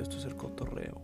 Esto es el cotorreo.